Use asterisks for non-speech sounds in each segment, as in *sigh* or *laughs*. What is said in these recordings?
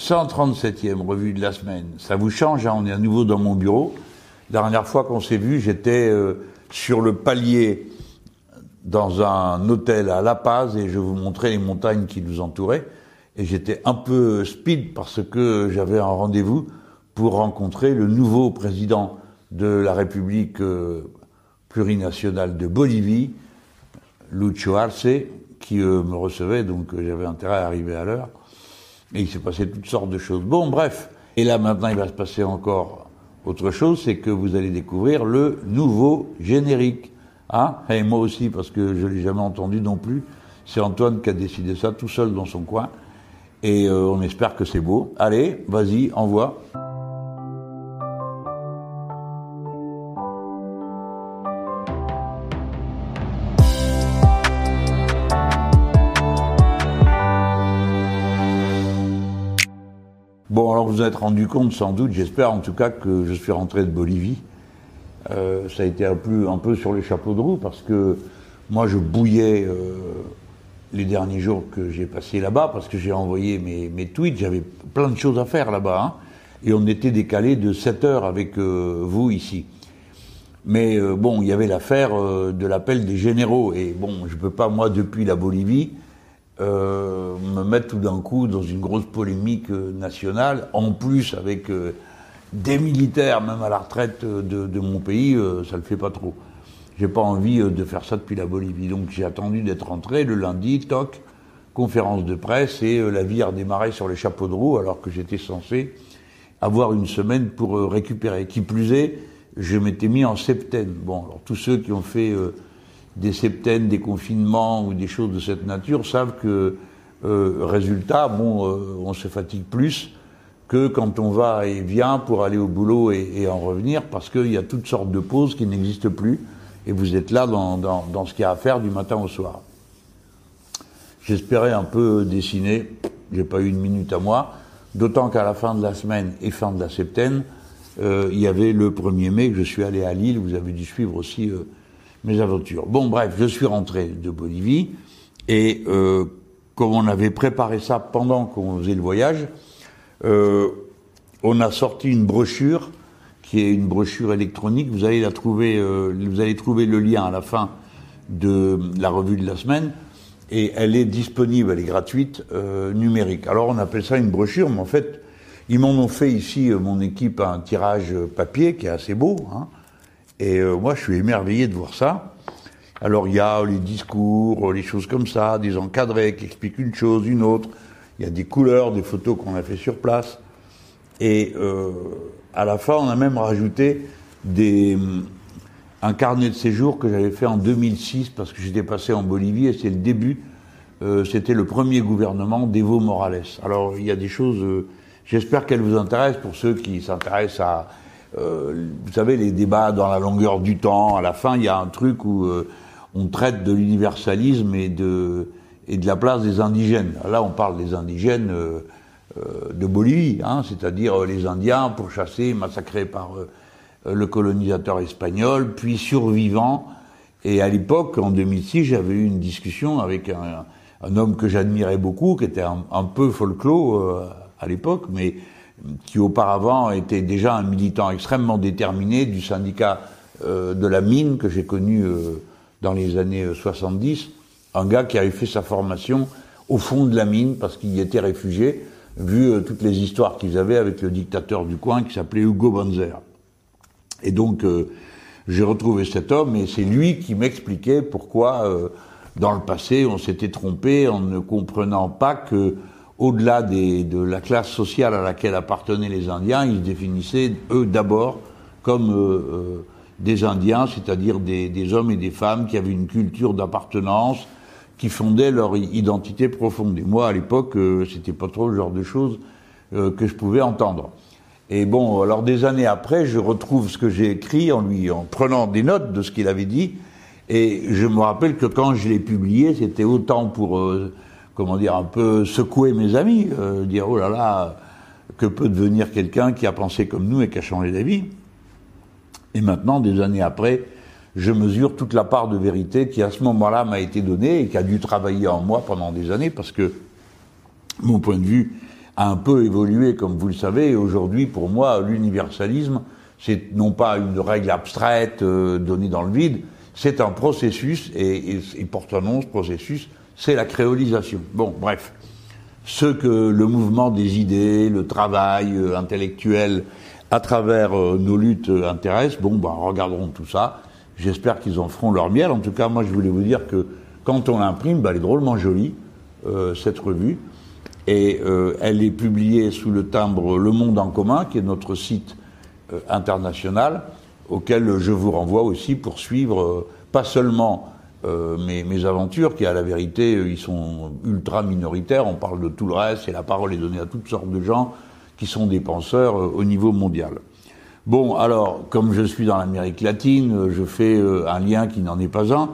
137e revue de la semaine. Ça vous change, hein, on est à nouveau dans mon bureau. La dernière fois qu'on s'est vu, j'étais euh, sur le palier dans un hôtel à La Paz et je vous montrais les montagnes qui nous entouraient. Et j'étais un peu speed parce que j'avais un rendez-vous pour rencontrer le nouveau président de la République euh, plurinationale de Bolivie, Lucho Arce, qui euh, me recevait, donc j'avais intérêt à arriver à l'heure. Et il s'est passé toutes sortes de choses. Bon, bref. Et là, maintenant, il va se passer encore autre chose, c'est que vous allez découvrir le nouveau générique. Hein Et moi aussi, parce que je l'ai jamais entendu non plus. C'est Antoine qui a décidé ça tout seul dans son coin. Et euh, on espère que c'est beau. Allez, vas-y, envoie. Alors vous vous êtes rendu compte sans doute, j'espère en tout cas que je suis rentré de Bolivie. Euh, ça a été un peu, un peu sur les chapeaux de roue parce que moi je bouillais euh, les derniers jours que j'ai passé là-bas parce que j'ai envoyé mes, mes tweets, j'avais plein de choses à faire là-bas. Hein, et on était décalé de 7 heures avec euh, vous ici. Mais bon, il y avait l'affaire de l'appel des généraux. Et bon, je peux pas, moi, depuis la Bolivie, euh, me mettre tout d'un coup dans une grosse polémique euh, nationale, en plus avec euh, des militaires, même à la retraite de, de mon pays, ça le fait pas trop. J'ai pas envie de faire ça depuis la Bolivie. Donc j'ai attendu d'être rentré le lundi, toc, conférence de presse, et la vie a redémarré sur les chapeaux de roue alors que j'étais censé avoir une semaine pour récupérer. Qui plus est, je m'étais mis en septaine. Bon, alors tous ceux qui ont fait des septaines, des confinements ou des choses de cette nature savent que, euh, résultat, bon, euh, on se fatigue plus que quand on va et vient pour aller au boulot et, et en revenir, parce qu'il y a toutes sortes de pauses qui n'existent plus, et vous êtes là dans, dans, dans ce qu'il y a à faire du matin au soir. J'espérais un peu dessiner, j'ai pas eu une minute à moi, d'autant qu'à la fin de la semaine et fin de la septaine, euh, il y avait le 1er mai je suis allé à Lille, vous avez dû suivre aussi euh, mes aventures. Bon, bref, je suis rentré de Bolivie et euh, comme on avait préparé ça pendant qu'on faisait le voyage, euh, on a sorti une brochure qui est une brochure électronique. Vous allez la trouver, euh, vous allez trouver le lien à la fin de la revue de la semaine et elle est disponible, elle est gratuite, euh, numérique. Alors on appelle ça une brochure, mais en fait, ils m'en ont fait ici, euh, mon équipe, un tirage papier qui est assez beau. Hein, et euh, moi, je suis émerveillé de voir ça. Alors, il y a les discours, les choses comme ça, des encadrés qui expliquent une chose, une autre. Il y a des couleurs, des photos qu'on a fait sur place. Et euh, à la fin, on a même rajouté des, un carnet de séjour que j'avais fait en 2006 parce que j'étais passé en Bolivie et c'est le début. Euh, C'était le premier gouvernement d'Evo Morales. Alors, il y a des choses. Euh, J'espère qu'elles vous intéressent pour ceux qui s'intéressent à euh, vous savez, les débats dans la longueur du temps, à la fin, il y a un truc où euh, on traite de l'universalisme et de, et de la place des indigènes. Là, on parle des indigènes euh, de Bolivie, hein, c'est-à-dire les Indiens pourchassés, massacrés par le colonisateur espagnol, puis survivants. Et à l'époque, en 2006, j'avais eu une discussion avec un, un homme que j'admirais beaucoup, qui était un, un peu folklore à l'époque, mais qui auparavant était déjà un militant extrêmement déterminé du syndicat euh, de la mine que j'ai connu euh, dans les années 70, un gars qui avait fait sa formation au fond de la mine parce qu'il y était réfugié, vu euh, toutes les histoires qu'ils avaient avec le dictateur du coin qui s'appelait Hugo Banzer. Et donc j'ai retrouvé cet homme et c'est lui qui m'expliquait pourquoi dans le passé on s'était trompé en ne comprenant pas que au-delà de la classe sociale à laquelle appartenaient les Indiens, ils se définissaient, eux, d'abord comme euh, euh, des Indiens, c'est-à-dire des, hommes et des femmes qui avaient une culture d'appartenance, qui fondaient leur identité profonde. Et moi, à l'époque, euh, c'était pas trop le genre de choses que je pouvais entendre. Et bon, alors des années après, je retrouve ce que j'ai écrit en lui, en prenant des notes de ce qu'il avait dit, et je me rappelle que quand je l'ai publié, c'était autant pour comment dire, un peu secouer mes amis, euh, dire oh là là, que peut devenir quelqu'un qui a pensé comme nous et qui a changé d'avis. Et maintenant, des années après, je mesure toute la part de vérité qui à ce moment-là m'a été donnée et qui a dû travailler en moi pendant des années parce que mon point de vue a un peu évolué, comme vous le savez. Et aujourd'hui, pour moi, l'universalisme, c'est non pas une règle abstraite euh, donnée dans le vide, c'est un processus, et, et, et porte un nom, ce processus, c'est la créolisation. Bon, bref. Ce que le mouvement des idées, le travail euh, intellectuel à travers euh, nos luttes euh, intéresse, bon, ben, regarderons tout ça. J'espère qu'ils en feront leur miel. En tout cas, moi, je voulais vous dire que quand on l'imprime, ben, elle est drôlement jolie, euh, cette revue. Et euh, elle est publiée sous le timbre Le Monde en commun, qui est notre site international, auquel je vous renvoie aussi pour suivre pas seulement euh, mes, mes, aventures, qui à la vérité, ils sont ultra minoritaires, on parle de tout le reste, et la parole est donnée à toutes sortes de gens qui sont des penseurs au niveau mondial. Bon, alors, comme je suis dans l'Amérique latine, je fais un lien qui n'en est pas un,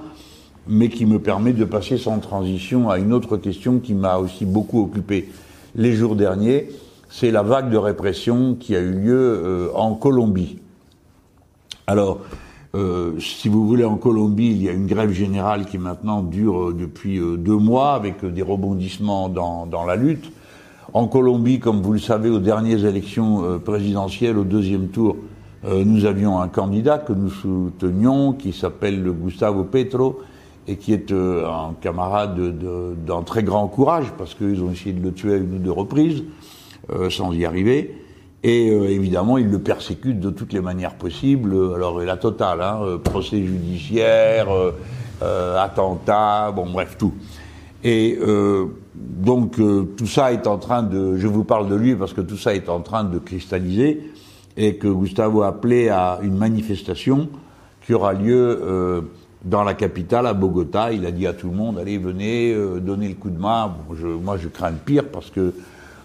mais qui me permet de passer sans transition à une autre question qui m'a aussi beaucoup occupé les jours derniers, c'est la vague de répression qui a eu lieu euh, en Colombie. Alors, euh, si vous voulez, en Colombie, il y a une grève générale qui maintenant dure euh, depuis deux mois, avec des rebondissements dans, la lutte. En Colombie, comme vous le savez, aux dernières élections présidentielles, au deuxième tour, nous avions un candidat que nous soutenions, qui s'appelle Gustavo Petro, et qui est euh, un camarade d'un très grand courage, parce qu'ils ont essayé de le tuer à une ou deux reprises, euh, sans y arriver. Et euh, évidemment, ils le persécutent de toutes les manières possibles. Alors, la totale, hein, procès judiciaire, attentat, bon, bref, tout. Et donc, tout ça est en train de... Je vous parle de lui parce que tout ça est en train de cristalliser et que Gustavo a appelé à une manifestation qui aura lieu dans la capitale, à Bogota. Il a dit à tout le monde, allez, venez, euh, donnez le coup de main. Bon, moi, je crains le pire parce que,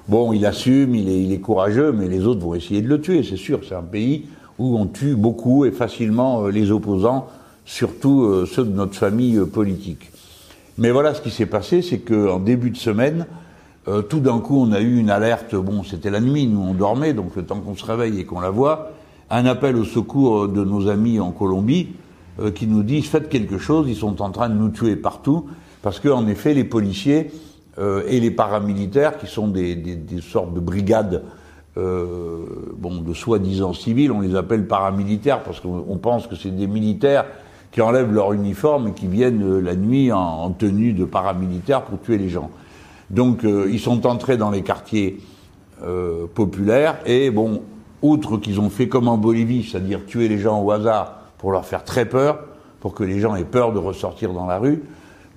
bon, il assume, il est, il est courageux, mais les autres vont essayer de le tuer, c'est sûr. C'est un pays où on tue beaucoup et facilement euh, les opposants, surtout euh, ceux de notre famille euh, politique. Mais voilà ce qui s'est passé, c'est qu'en début de semaine, tout d'un coup, on a eu une alerte. Bon, c'était la nuit, nous on dormait, donc le temps qu'on se réveille et qu'on la voit, un appel au secours de nos amis en Colombie euh, qui nous disent faites quelque chose, ils sont en train de nous tuer partout, parce qu'en effet, les policiers et les paramilitaires, qui sont des, sortes de brigades euh, de soi-disant civils, on les appelle paramilitaires parce qu'on pense que c'est des militaires qui enlèvent leur uniforme et qui viennent euh, la nuit en, en, tenue de paramilitaires pour tuer les gens. Donc euh, ils sont entrés dans les quartiers euh, populaires et bon, outre qu'ils ont fait comme en Bolivie, c'est-à-dire tuer les gens au hasard pour leur faire très peur, pour que les gens aient peur de ressortir dans la rue.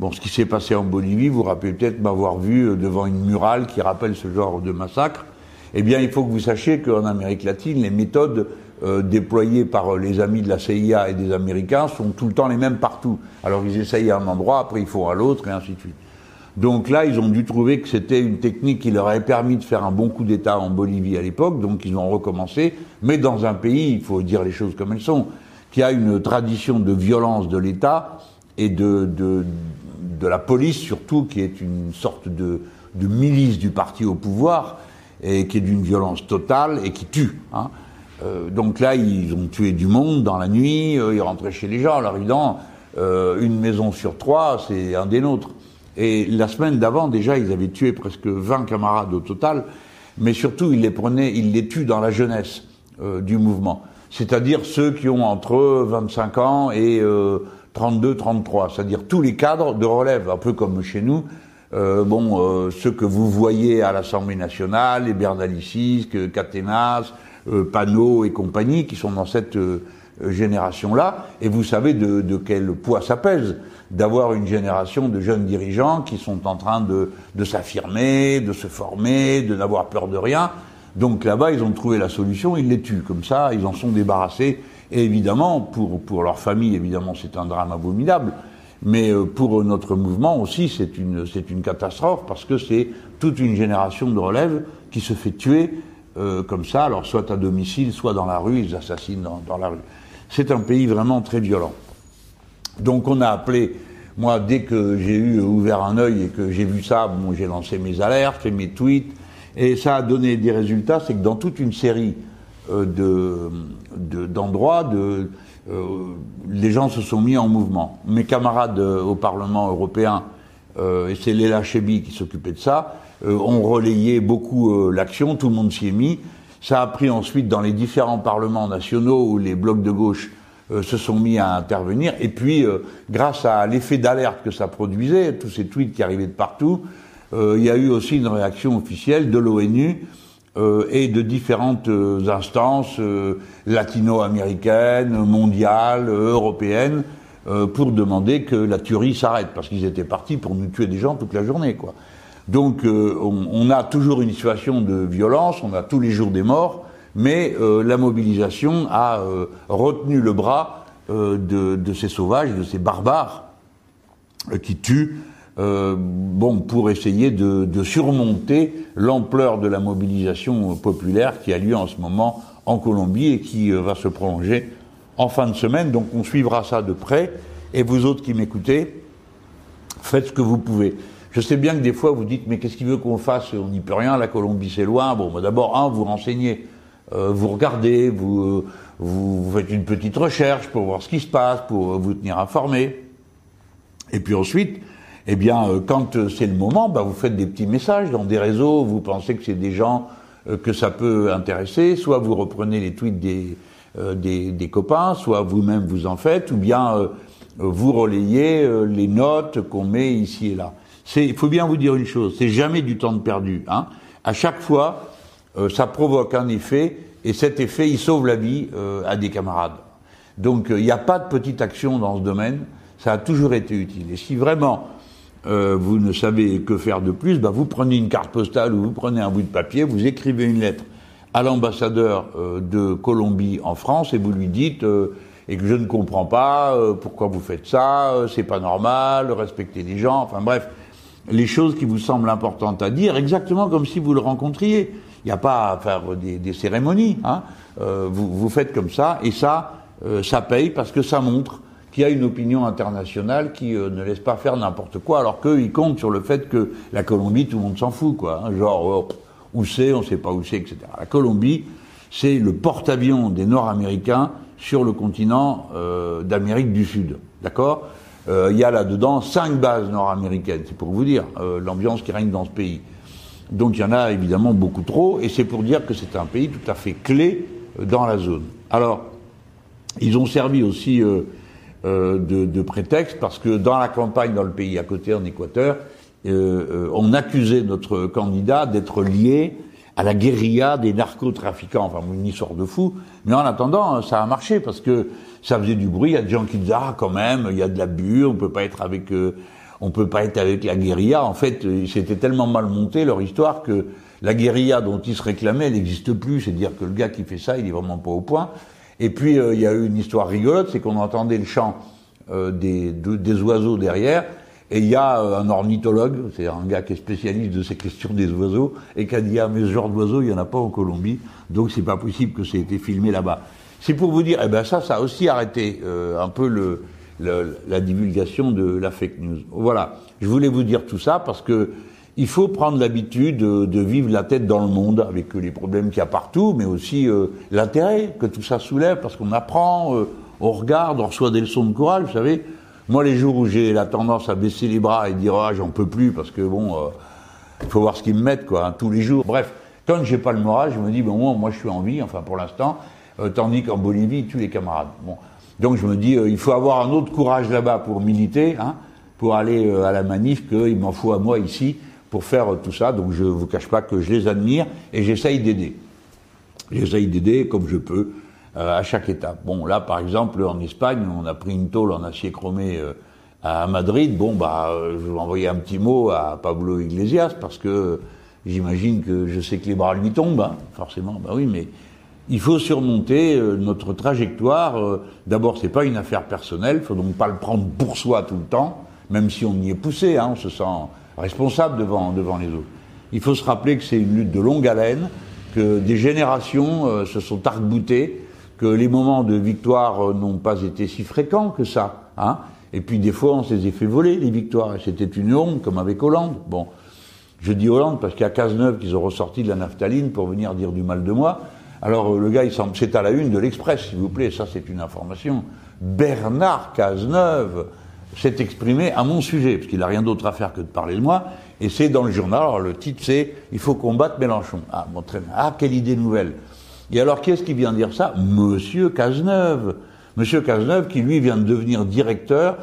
Bon, ce qui s'est passé en Bolivie, vous, vous rappelez peut-être m'avoir vu euh, devant une murale qui rappelle ce genre de massacre. Eh bien, il faut que vous sachiez qu'en Amérique latine, les méthodes euh, déployées par les amis de la CIA et des Américains sont tout le temps les mêmes partout. Alors, ils essayent à un endroit, après ils font à l'autre, et ainsi de suite. Donc là, ils ont dû trouver que c'était une technique qui leur avait permis de faire un bon coup d'État en Bolivie à l'époque, donc ils ont recommencé, mais dans un pays, il faut dire les choses comme elles sont, qui a une tradition de violence de l'État et de, de, de, la police surtout, qui est une sorte de, de, milice du parti au pouvoir, et qui est d'une violence totale et qui tue. Hein. Euh, donc là, ils ont tué du monde dans la nuit, euh, ils rentraient chez les gens, alors évidemment, euh, une maison sur trois, c'est un des nôtres. Et la semaine d'avant, déjà, ils avaient tué presque 20 camarades au total, mais surtout, ils les prenaient, ils les tuent dans la jeunesse euh, du mouvement c'est-à-dire ceux qui ont entre 25 ans et euh, 32, 33, c'est-à-dire tous les cadres de relève, un peu comme chez nous. Euh, bon, euh, ceux que vous voyez à l'Assemblée nationale, les Bernalicis, Caténas, euh, Panot et compagnie, qui sont dans cette euh, génération-là, et vous savez de, de, quel poids ça pèse d'avoir une génération de jeunes dirigeants qui sont en train de, de s'affirmer, de se former, de n'avoir peur de rien. Donc là-bas, ils ont trouvé la solution, ils les tuent. Comme ça, ils en sont débarrassés. Et évidemment, pour, pour leur famille, évidemment, c'est un drame abominable. Mais euh, pour notre mouvement aussi, c'est une, c'est une catastrophe parce que c'est toute une génération de relève qui se fait tuer euh, comme ça, alors soit à domicile, soit dans la rue, ils assassinent dans, dans la rue. C'est un pays vraiment très violent. Donc on a appelé, moi, dès que j'ai eu ouvert un œil et que j'ai vu ça, bon, j'ai lancé mes alertes, fait mes tweets, et ça a donné des résultats, c'est que dans toute une série euh, de, d'endroits, de, euh, les gens se sont mis en mouvement. Mes camarades euh, au Parlement européen, euh, et c'est Léla Chebi qui s'occupait de ça, ont relayé beaucoup l'action, tout le monde s'y est mis. Ça a pris ensuite dans les différents parlements nationaux où les blocs de gauche se sont mis à intervenir. Et puis, grâce à l'effet d'alerte que ça produisait, tous ces tweets qui arrivaient de partout, il y a eu aussi une réaction officielle de l'ONU euh, et de différentes euh, instances euh, latino-américaines, mondiales, européennes, pour demander que la tuerie s'arrête, parce qu'ils étaient partis pour nous tuer des gens toute la journée. Donc on, on, a toujours une situation de violence, on a tous les jours des morts, mais la mobilisation a retenu le bras de, de, ces sauvages, de ces barbares qui tuent euh, bon, pour essayer de, de surmonter l'ampleur de la mobilisation populaire qui a lieu en ce moment en Colombie et qui euh, va se prolonger en fin de semaine. Donc on suivra ça de près. Et vous autres qui m'écoutez, faites ce que vous pouvez. Je sais bien que des fois vous dites mais qu'est-ce qu'il veut qu'on fasse? On n'y peut rien, la Colombie c'est loin. Bon, bah, d'abord, un, vous renseignez, euh, vous regardez, vous, vous, faites une petite recherche pour voir ce qui se passe, pour vous tenir informé. Et puis ensuite, eh bien, euh, quand euh, c'est le moment, bah, vous faites des petits messages dans des réseaux, vous pensez que c'est des gens euh, que ça peut intéresser, soit vous reprenez les tweets des, des, des, copains, soit vous-même vous en faites, ou bien vous relayez les notes qu'on met ici et là. Il faut bien vous dire une chose, c'est jamais du temps de perdu. Hein. À chaque fois, ça provoque un effet, et cet effet, il sauve la vie à des camarades. Donc il n'y a pas de petite action dans ce domaine, ça a toujours été utile. Et si vraiment euh, vous ne savez que faire de plus, bah vous prenez une carte postale ou vous prenez un bout de papier, vous écrivez une lettre à l'ambassadeur euh, de Colombie en France et vous lui dites euh, et que je ne comprends pas pourquoi vous faites ça, c'est pas normal, respecter les gens, enfin bref, les choses qui vous semblent importantes à dire, exactement comme si vous le rencontriez. Il n'y a pas à faire des, des cérémonies, hein. vous, vous faites comme ça et ça, ça paye parce que ça montre qui a une opinion internationale qui euh, ne laisse pas faire n'importe quoi, alors qu'eux, ils comptent sur le fait que la Colombie, tout le monde s'en fout, quoi. Hein, genre, oh, où c'est, on ne sait pas où c'est, etc. La Colombie, c'est le porte-avions des Nord-Américains sur le continent euh, d'Amérique du Sud. D'accord? Euh, Il y a là-dedans cinq bases nord-américaines, c'est pour vous dire l'ambiance qui règne dans ce pays. Donc il y en a évidemment beaucoup trop, et c'est pour dire que c'est un pays tout à fait clé dans la zone. Alors, ils ont servi aussi de, de, prétexte, parce que dans la campagne, dans le pays à côté, en Équateur, euh, euh, on accusait notre candidat d'être lié à la guérilla des narcotrafiquants. Enfin, une histoire de fou. Mais en attendant, ça a marché parce que ça faisait du bruit. Il y a des gens qui disaient ah quand même, il y a de l'abus, on peut pas être avec, on peut pas être avec la guérilla. En fait, c'était tellement mal monté leur histoire que la guérilla dont ils se réclamaient, elle n'existe plus. C'est-à-dire que le gars qui fait ça, il est vraiment pas au point. Et puis euh, il y a eu une histoire rigolote, c'est qu'on entendait le chant euh, des, des, oiseaux derrière, et il y a euh, un ornithologue, c'est un gars qui est spécialiste de ces questions des oiseaux, et qui a dit ah mais ce genre d'oiseaux il y en a pas en Colombie, donc c'est pas possible que ça ait été filmé là-bas. C'est pour vous dire, eh ben ça, ça a aussi arrêté un peu le, la divulgation de la fake news. Voilà, je voulais vous dire tout ça parce que il faut prendre l'habitude de, vivre la tête dans le monde avec les problèmes qu'il y a partout, mais aussi euh, l'intérêt que tout ça soulève, parce qu'on apprend, euh, on regarde, on reçoit des leçons de courage, vous savez. Moi, les jours où j'ai la tendance à baisser les bras et dire ah j'en peux plus parce que bon, il euh, faut voir ce qu'ils me mettent quoi, hein, tous les jours. Bref, quand j'ai pas le moral, je me dis bon moi, je suis en vie, enfin pour l'instant, tandis qu'en Bolivie tuent les camarades. Bon, donc je me dis il faut avoir un autre courage là-bas pour militer, hein, pour aller à la manif qu'il m'en faut à moi ici pour faire tout ça. Donc je ne vous cache pas que je les admire et j'essaye d'aider. J'essaye d'aider comme je peux euh, à chaque étape. Bon, là, par exemple, en Espagne, on a pris une tôle en acier chromé euh, à Madrid. Bon, bah, euh, je vais envoyer un petit mot à Pablo Iglesias parce que j'imagine que je sais que les bras lui tombent, hein, forcément. Bah oui, mais il faut surmonter notre trajectoire. D'abord, c'est pas une affaire personnelle. Faut donc pas le prendre pour soi tout le temps, même si on y est poussé. Hein, on se sent responsable devant, devant les autres. Il faut se rappeler que c'est une lutte de longue haleine, que des générations euh, se sont arc-boutées, que les moments de victoire euh, n'ont pas été si fréquents que ça. Hein et puis des fois, on s'est fait voler les victoires. C'était une honte, comme avec Hollande. Bon, je dis Hollande parce qu'il y a Cazeneuve qu'ils ont ressorti de la naphtaline pour venir dire du mal de moi. Alors euh, le gars, il semble, c'est à la une de l'Express, s'il vous plaît. Ça, c'est une information. Bernard Cazeneuve s'est exprimé à mon sujet, parce qu'il n'a rien d'autre à faire que de parler de moi, Et c'est dans le journal, alors le titre c'est Il faut combattre Mélenchon. Ah, bon, très. Ah, quelle idée nouvelle. Et alors, qui est-ce qui vient dire ça? Monsieur Cazeneuve. Monsieur Cazeneuve, qui lui vient de devenir directeur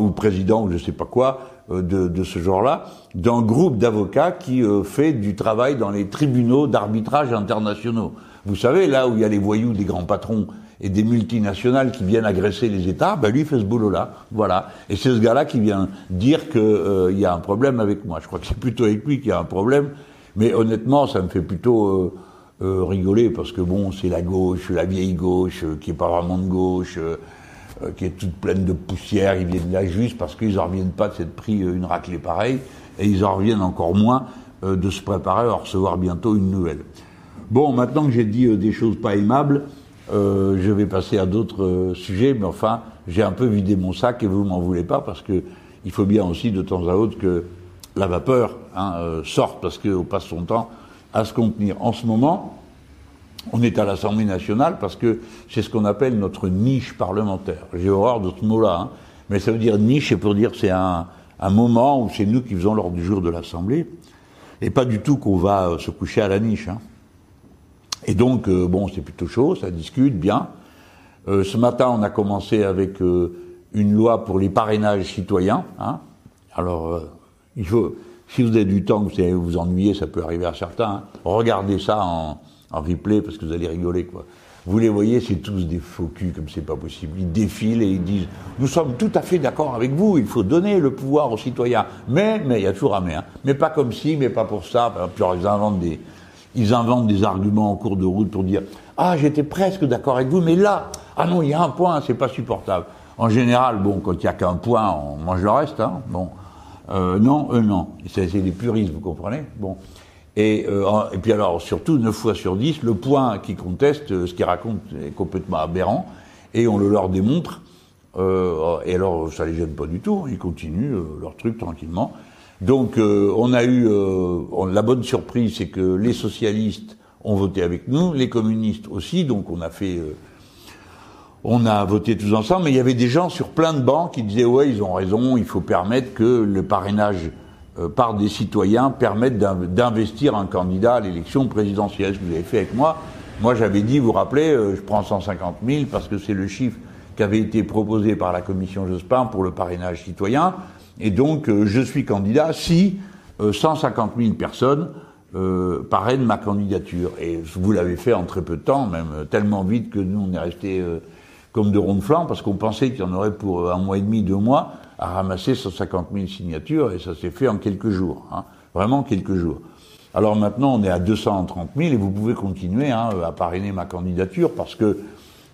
ou président, ou je sais pas quoi, euh, de, de, ce genre-là, d'un groupe d'avocats qui euh, fait du travail dans les tribunaux d'arbitrage internationaux. Vous savez, là où il y a les voyous des grands patrons et des multinationales qui viennent agresser les États, ben lui fait ce boulot-là, voilà. Et c'est ce gars-là qui vient dire qu'il euh, y a un problème avec moi. Je crois que c'est plutôt avec lui qu'il y a un problème, mais honnêtement, ça me fait plutôt euh, euh, rigoler parce que bon, c'est la gauche, la vieille gauche, qui est pas vraiment de gauche, qui est toute pleine de poussière. Ils viennent là juste parce qu'ils en reviennent pas de s'être pris une raclée pareille, et ils en reviennent encore moins de se préparer à recevoir bientôt une nouvelle. Bon, maintenant que j'ai dit des choses pas aimables. Euh, je vais passer à d'autres euh, sujets, mais enfin, j'ai un peu vidé mon sac et vous m'en voulez pas parce que il faut bien aussi de temps à autre que la vapeur hein, euh, sorte parce qu'on passe son temps à se contenir. En ce moment, on est à l'Assemblée nationale parce que c'est ce qu'on appelle notre niche parlementaire. J'ai horreur de ce mot-là, hein, mais ça veut dire niche, et pour dire c'est un, un moment où c'est nous qui faisons l'ordre du jour de l'Assemblée, et pas du tout qu'on va se coucher à la niche. Hein. Et donc, euh, bon, c'est plutôt chaud, ça discute bien. Euh, ce matin, on a commencé avec euh, une loi pour les parrainages citoyens. Hein. Alors, il faut, si vous avez du temps, vous allez vous ennuyer, ça peut arriver à certains. Hein. Regardez ça en, en, replay parce que vous allez rigoler, quoi. Vous les voyez, c'est tous des faux culs, comme c'est pas possible. Ils défilent et ils disent Nous sommes tout à fait d'accord avec vous, il faut donner le pouvoir aux citoyens. Mais, mais, il y a toujours un mais, hein. Mais pas comme si, mais pas pour ça. Puis ils inventent des, ils inventent des arguments en cours de route pour dire ah j'étais presque d'accord avec vous, mais là ah non il y a un point, c'est pas supportable. En général, bon quand il y a qu'un point, on mange le reste. Hein, bon euh, non, eux non, c'est des puristes, vous comprenez? Bon et, euh, et puis alors surtout 9 fois sur 10, le point qui conteste, euh, ce qu'ils racontent est complètement aberrant et on le leur démontre. Euh, et alors ça les gêne pas du tout, ils continuent euh, leur truc tranquillement. Donc euh, on a eu euh, la bonne surprise, c'est que les socialistes ont voté avec nous, les communistes aussi, donc on a fait, euh, on a voté tous ensemble. Mais il y avait des gens sur plein de bancs qui disaient ouais, ils ont raison, il faut permettre que le parrainage par des citoyens permette d'investir un candidat à l'élection présidentielle. Ce que vous avez fait avec moi. Moi, j'avais dit, vous vous rappelez, je prends 150 000 parce que c'est le chiffre qui avait été proposé par la commission Jospin pour le parrainage citoyen. Et donc, euh, je suis candidat si 150 euh, 000 personnes euh, parrainent ma candidature. Et vous l'avez fait en très peu de temps, même tellement vite que nous, on est resté comme de ronds de flanc, parce qu'on pensait qu'il y en aurait pour un mois et demi, deux mois, à ramasser 150 000 signatures, et ça s'est fait en quelques jours. Hein, vraiment quelques jours. Alors maintenant, on est à 230 000, et vous pouvez continuer hein, à parrainer ma candidature, parce que,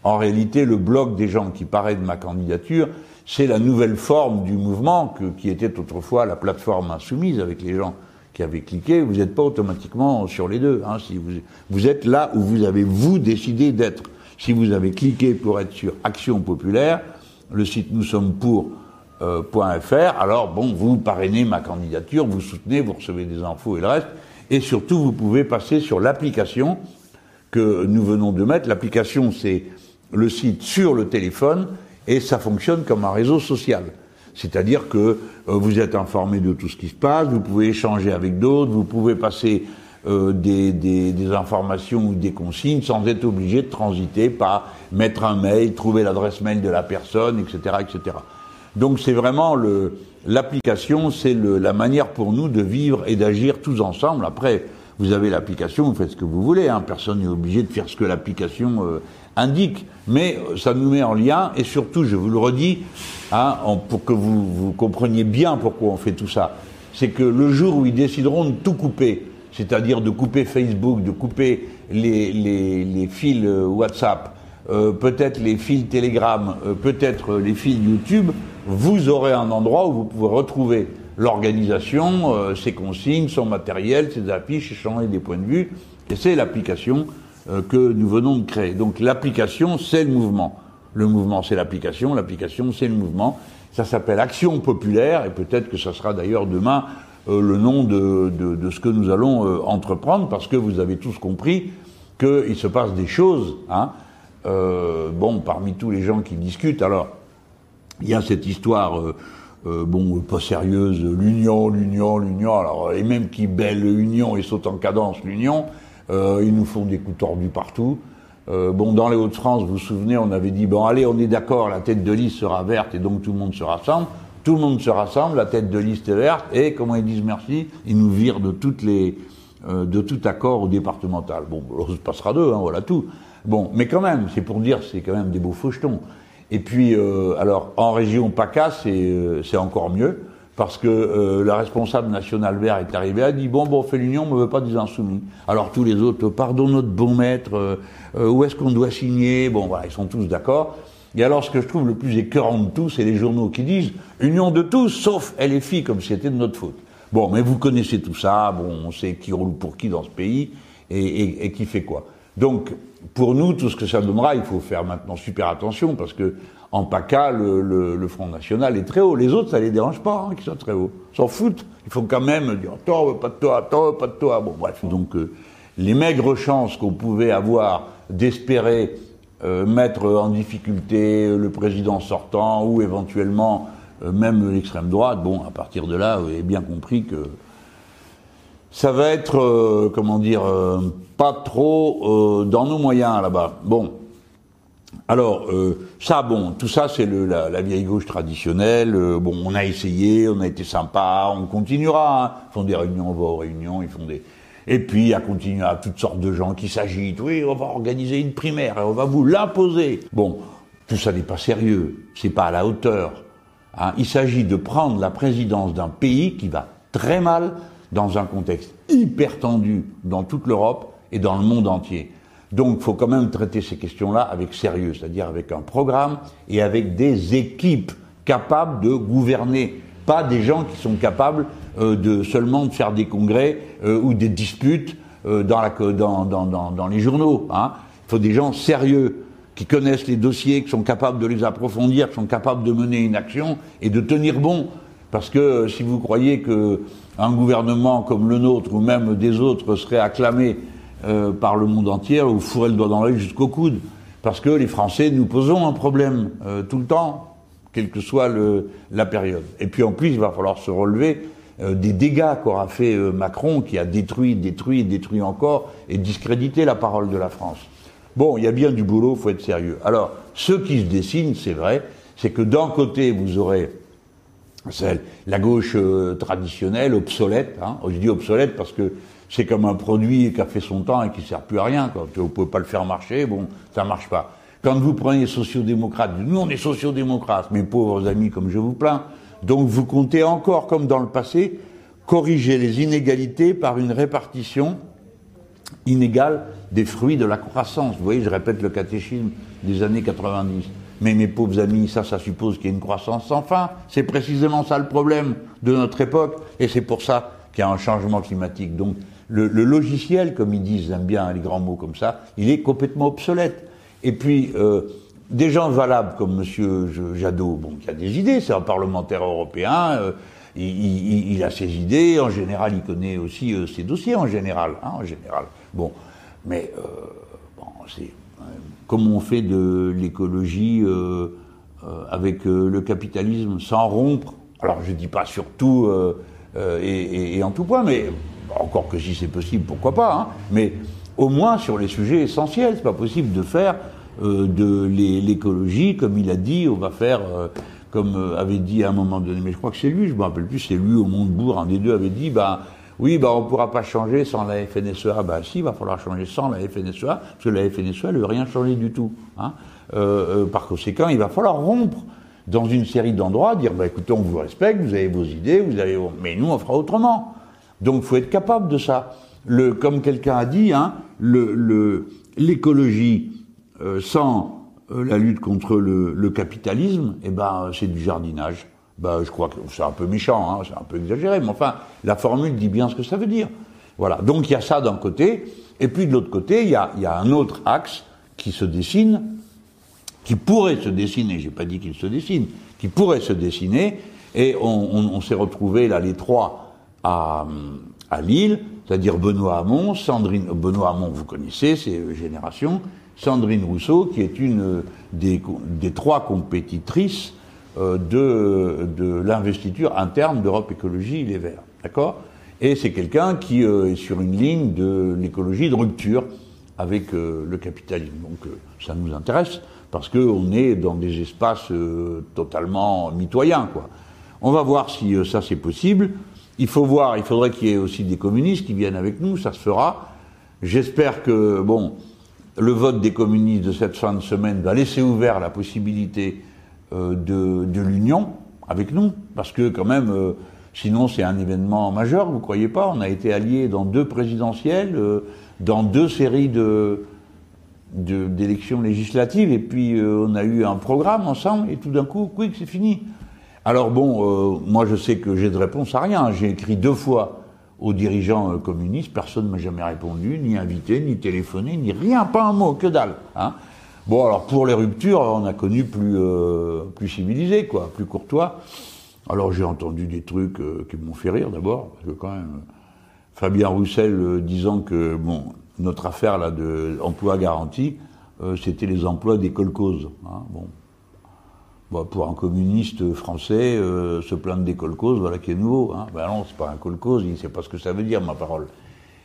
en réalité, le bloc des gens qui parrainent ma candidature, c'est la nouvelle forme du mouvement qui était autrefois la plateforme insoumise avec les gens qui avaient cliqué. Vous n'êtes pas automatiquement sur les deux. Hein, si vous, vous êtes là où vous avez vous décidé d'être. Si vous avez cliqué pour être sur Action populaire, le site nous sommes pour euh, .fr, alors bon, vous parrainez ma candidature, vous soutenez, vous recevez des infos et le reste, et surtout vous pouvez passer sur l'application que nous venons de mettre. L'application, c'est le site sur le téléphone et ça fonctionne comme un réseau social. C'est-à-dire que euh, vous êtes informé de tout ce qui se passe, vous pouvez échanger avec d'autres, vous pouvez passer euh, des, informations ou des consignes sans être obligé de transiter par mettre un mail, trouver l'adresse mail de la personne, etc., etc. Donc c'est vraiment l'application, c'est la manière pour nous de vivre et d'agir tous ensemble. Après, vous avez l'application, vous faites ce que vous voulez. Hein. Personne n'est obligé de faire ce que l'application euh, indique, mais ça nous met en lien, et surtout, je vous le redis, hein, pour que vous, compreniez bien pourquoi on fait tout ça, c'est que le jour où ils décideront de tout couper, c'est-à-dire de couper Facebook, de couper les, fils euh, WhatsApp, euh, peut-être les fils Telegram, euh, peut-être les fils YouTube, vous aurez un endroit où vous pouvez retrouver l'organisation, ses consignes, son matériel, ses affiches, échanger des points de vue, et c'est l'application que nous venons de créer. Donc l'application, c'est le mouvement. Le mouvement, c'est l'application. L'application, c'est le mouvement. Ça s'appelle Action populaire, et peut-être que ça sera d'ailleurs demain euh, le nom de, de, ce que nous allons euh, entreprendre, parce que vous avez tous compris qu'il se passe des choses. Hein. Euh, bon, parmi tous les gens qui discutent, alors il y a cette histoire euh, bon, pas sérieuse, l'union, l'union, l'union, alors, et même qui belle l'union et saute en cadence l'union, euh, ils nous font des coups tordus partout. Euh, bon, dans les Hauts-de-France, vous vous souvenez, on avait dit, bon, allez, on est d'accord, la tête de liste sera verte et donc tout le monde se rassemble. Tout le monde se rassemble, la tête de liste est verte, et comment ils disent merci Ils nous virent de toutes les, euh, de tout accord au départemental. Bon, *laughs* ça se passera deux, hein, voilà tout. Bon, mais quand même, c'est pour dire, c'est quand même des beaux fauchetons. Et puis, euh, alors, en région PACA, euh, c'est encore mieux, parce que euh, la responsable nationale vert est arrivée, a dit, bon, bon, on fait l'union, on veut pas des insoumis. Alors tous les autres, pardon notre bon maître, euh, euh, où est-ce qu'on doit signer? Bon, voilà, ils sont tous d'accord. Et alors, ce que je trouve le plus écœurant de tout, c'est les journaux qui disent union de tous, sauf LFI, comme si c'était de notre faute. Bon, mais vous connaissez tout ça, bon, on sait qui roule pour qui dans ce pays et, et, et qui fait quoi. Donc, pour nous, tout ce que ça donnera, il faut faire maintenant super attention parce que en PACA, le, Front National est très haut. Les autres, ça les dérange pas hein, qu'ils soient très hauts. S'en foutent. Il faut quand même dire toi, pas de toi, toi, pas de toi. Bon, bref. Donc, euh, les maigres chances qu'on pouvait avoir d'espérer euh, mettre en difficulté le président sortant ou éventuellement euh, même l'extrême droite, bon, à partir de là, vous avez bien compris que ça va être, euh, comment dire, euh, pas trop euh, dans nos moyens là-bas. Bon. Alors, euh, ça, bon, tout ça, c'est la, la vieille gauche traditionnelle. Euh, bon, on a essayé, on a été sympa, on continuera. Hein. Ils font des réunions, on va aux réunions, ils font des... Et puis, il y a continué à toutes sortes de gens qui s'agitent. Oui, on va organiser une primaire on va vous l'imposer. Bon, tout ça n'est pas sérieux. C'est pas à la hauteur. Hein, il s'agit de prendre la présidence d'un pays qui va très mal dans un contexte hyper tendu dans toute l'Europe et dans le monde entier. Donc il faut quand même traiter ces questions-là avec sérieux, c'est-à-dire avec un programme et avec des équipes capables de gouverner, pas des gens qui sont capables euh, de seulement de faire des congrès euh, ou des disputes euh, dans, la, dans, dans, dans, les journaux. Hein. Il faut des gens sérieux qui connaissent les dossiers, qui sont capables de les approfondir, qui sont capables de mener une action et de tenir bon. Parce que si vous croyez que un gouvernement comme le nôtre ou même des autres serait acclamé euh, par le monde entier, vous fourrez le doigt dans l'œil jusqu'au coude. Parce que les Français nous posons un problème euh, tout le temps, quelle que soit la période. Et puis en plus, il va falloir se relever euh, des dégâts qu'aura fait Macron, qui a détruit, détruit, détruit encore, et discrédité la parole de la France. Bon, il y a bien du boulot, faut être sérieux. Alors, ce qui se dessine, c'est vrai, c'est que d'un côté, vous aurez la gauche traditionnelle, obsolète. Hein. Je dis obsolète parce que c'est comme un produit qui a fait son temps et qui sert plus à rien. Quoi. Vous pouvez pas le faire marcher, bon, ça marche pas. Quand vous prenez les sociodémocrates, nous on est sociodémocrates, mes pauvres amis, comme je vous plains. Donc vous comptez encore, comme dans le passé, corriger les inégalités par une répartition inégale des fruits de la croissance. Vous voyez, je répète le catéchisme des années 90. Mais mes pauvres amis, ça, ça suppose qu'il y a une croissance sans fin. C'est précisément ça le problème de notre époque, et c'est pour ça qu'il y a un changement climatique. Donc, le, logiciel, comme ils disent, j'aime bien les grands mots comme ça, il est complètement obsolète. Et puis, euh, des gens valables comme Monsieur Jadot, bon, qui a des idées, c'est un parlementaire européen, euh, il, a ses idées, en général, il connaît aussi euh, ses dossiers, en général, hein, en général. Bon, mais bon, c'est comme on fait de l'écologie avec le capitalisme sans rompre? Alors je dis pas surtout et, et, en tout point, mais encore que si c'est possible, pourquoi pas. Hein, mais au moins sur les sujets essentiels, c'est pas possible de faire euh, de l'écologie comme il a dit. On va faire euh, comme avait dit à un moment donné, mais je crois que c'est lui, je me rappelle plus, c'est lui au Montebourg, un des deux avait dit, bah oui, bah, on pourra pas changer sans la FNSEA. Bah, si, il va falloir changer sans la FNSEA, parce que la FNSEA ne veut rien changer du tout. Hein. Euh, euh, par conséquent, il va falloir rompre dans une série d'endroits, dire, bah, écoutez, on vous respecte, vous avez vos idées, vous avez mais nous, on fera autrement. Donc, faut être capable de ça. Comme quelqu'un a dit, hein, l'écologie euh, sans la lutte contre le, capitalisme, eh ben, c'est du jardinage. Ben, je crois que c'est un peu méchant, hein, c'est un peu exagéré, mais enfin, la formule dit bien ce que ça veut dire. Voilà. Donc il y a ça d'un côté, et puis de l'autre côté, il y, a, il y a, un autre axe qui se dessine, qui pourrait se dessiner, j'ai pas dit qu'il se dessine, qui pourrait se dessiner, et on, on, on s'est retrouvé là les trois à, à Lille, c'est-à-dire Benoît Hamon, Sandrine, Benoît Hamon, vous connaissez, c'est Génération, Sandrine Rousseau, qui est une des, trois compétitrices de, de l'investiture interne d'Europe Écologie Les Verts. D'accord? Et c'est quelqu'un qui est sur une ligne de l'écologie de rupture avec le capitalisme. Donc ça nous intéresse parce qu'on est dans des espaces totalement mitoyens. Quoi. On va voir si ça c'est possible. Il faut voir, il faudrait qu'il y ait aussi des communistes qui viennent avec nous, ça se fera. J'espère que, bon, le vote des communistes de cette fin de semaine va laisser ouvert la possibilité euh, de, l'union avec nous, parce que quand même, euh, sinon c'est un événement majeur, vous croyez pas? On a été alliés dans deux présidentielles, euh, dans deux séries d'élections législatives, et puis on a eu un programme ensemble, et tout d'un coup, quick, c'est fini. Alors bon, euh, moi je sais que j'ai de réponse à rien. J'ai écrit deux fois aux dirigeants euh, communistes, personne ne m'a jamais répondu, ni invité, ni téléphoné, ni rien, pas un mot, que dalle. Hein. Bon, alors pour les ruptures, on a connu plus, euh, plus civilisé, quoi, plus courtois. Alors j'ai entendu des trucs qui m'ont fait rire d'abord, parce que quand même, Fabien Roussel disant que bon, notre affaire là de emploi garanti, c'était les emplois des colcoses. Hein, bon, pour un communiste français, euh, se plaindre des colcoses, voilà qui est nouveau. Hein. Ben non, c'est pas un colcose, il ne sait pas ce que ça veut dire, ma parole.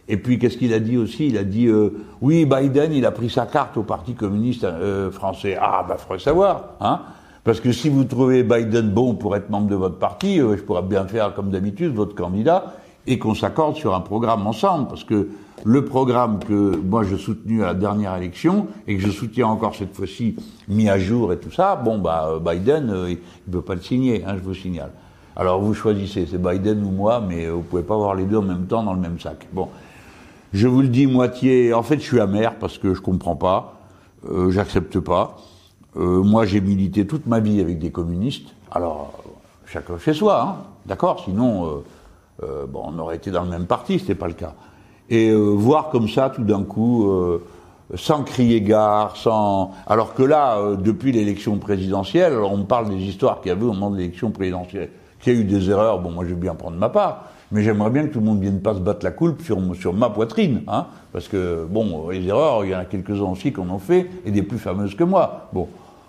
Et puis, qu'est-ce qu'il a dit aussi? Il a dit, euh, oui, Biden, il a pris sa carte au Parti communiste euh, français. Ah, bah, faudrait savoir, hein Parce que si vous trouvez Biden bon pour être membre de votre parti, je pourrais bien faire, comme d'habitude, votre candidat, et qu'on s'accorde sur un programme ensemble, parce que le programme que moi je soutenu à la dernière élection et que je soutiens encore cette fois-ci mis à jour et tout ça, bon bah euh, Biden euh, il ne peut pas le signer, hein, je vous signale. Alors vous choisissez, c'est Biden ou moi, mais vous pouvez pas avoir les deux en même temps dans le même sac. Bon, je vous le dis moitié. En fait, je suis amer parce que je comprends pas, euh, j'accepte pas. Euh, moi, j'ai milité toute ma vie avec des communistes. Alors chacun chez soi, hein, d'accord. Sinon euh, bon, on aurait été dans le même parti, c'était pas le cas. Et euh, voir comme ça, tout d'un coup, euh, sans crier gare, sans. Alors que là, depuis l'élection présidentielle, alors on parle des histoires qu'il y avait au moment de l'élection présidentielle, qu'il y a eu des erreurs. Bon, moi, je vais bien prendre ma part, mais j'aimerais bien que tout le monde vienne pas se battre la coulpe sur, sur ma poitrine, hein, parce que bon, les erreurs, il y en a quelques-uns aussi qu'on en fait, et des plus fameuses que moi. Bon,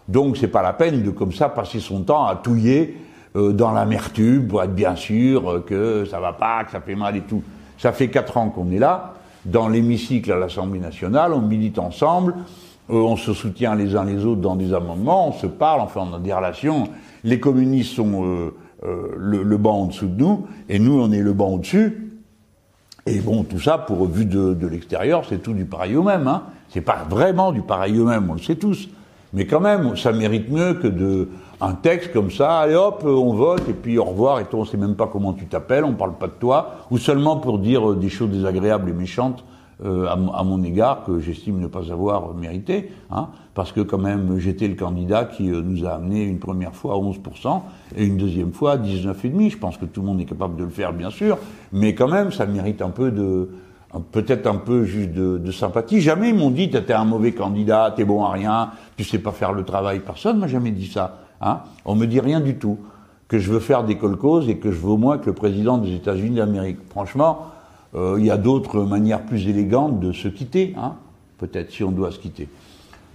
donc c'est pas la peine de comme ça passer son temps à touiller euh, dans l'amertume pour être bien sûr euh, que ça va pas, que ça fait mal et tout. Ça fait quatre ans qu'on est là, dans l'hémicycle à l'Assemblée nationale, on milite ensemble, euh, on se soutient les uns les autres dans des amendements, on se parle, enfin on a des relations. Les communistes sont le, le, banc en dessous de nous, et nous on est le banc au-dessus. Et bon, tout ça, pour vu de, de l'extérieur, c'est tout du pareil au même. Hein. C'est pas vraiment du pareil au même, on le sait tous. Mais quand même, ça mérite mieux que de un texte comme ça, allez hop, on vote, et puis au revoir, et toi, on sait même pas comment tu t'appelles, on parle pas de toi, ou seulement pour dire euh, des choses désagréables et méchantes euh, à, mon égard que j'estime ne pas avoir mérité, hein, parce que quand même j'étais le candidat qui euh, nous a amené une première fois à 11% et une deuxième fois à 19,5%. Je pense que tout le monde est capable de le faire, bien sûr, mais quand même ça mérite un peu de, peut-être un peu juste de, de sympathie. Jamais ils m'ont dit t'es un mauvais candidat, t'es bon à rien, tu sais pas faire le travail. Personne m'a jamais dit ça. Hein On me dit rien du tout. Que je veux faire des colcoses et que je veux au moins que le président des États-Unis d'Amérique. Franchement, euh, il y a d'autres manières plus élégantes de se quitter, hein peut-être si on doit se quitter.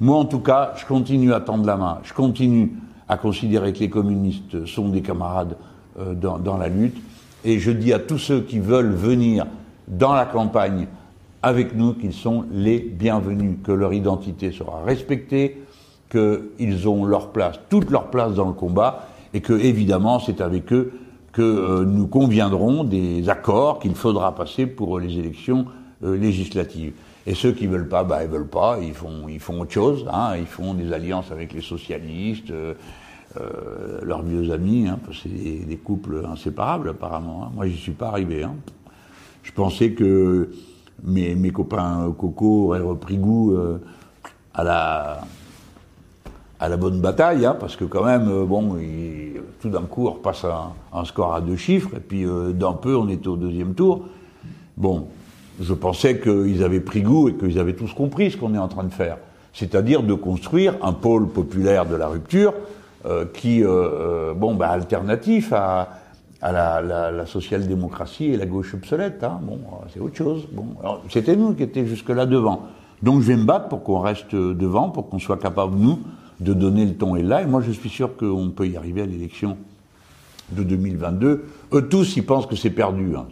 Moi, en tout cas, je continue à tendre la main. Je continue à considérer que les communistes sont des camarades euh, dans la lutte. Et je dis à tous ceux qui veulent venir dans la campagne avec nous qu'ils sont les bienvenus, que leur identité sera respectée, qu'ils ont leur place, toute leur place dans le combat, et que évidemment c'est avec eux que euh, nous conviendrons des accords qu'il faudra passer pour les élections euh, législatives. Et ceux qui veulent pas, bah ils veulent pas, ils font ils font autre chose, hein, ils font des alliances avec les socialistes, euh, leurs vieux amis, hein, c'est des, couples inséparables apparemment. Hein. Moi j'y suis pas arrivé. Hein. Je pensais que mes, mes copains Coco auraient repris goût à la à la bonne bataille, hein, parce que quand même, euh, bon, tout d'un coup, on repasse un, score à deux chiffres, et puis euh, d'un peu, on était au deuxième tour. Bon, je pensais qu'ils avaient pris goût et qu'ils avaient tous compris ce qu'on est en train de faire, c'est-à-dire de construire un pôle populaire de la rupture euh, qui, euh, bon, bah, alternatif à, la social-démocratie et la gauche obsolète. Hein. Bon, c'est autre chose. Bon, c'était nous qui étions jusque-là devant. Donc je vais me battre pour qu'on reste devant, pour qu'on soit capable, nous, de donner le ton et là. Et moi, je suis sûr qu'on peut y arriver à l'élection de 2022. Eux tous, ils pensent que c'est perdu. Hein.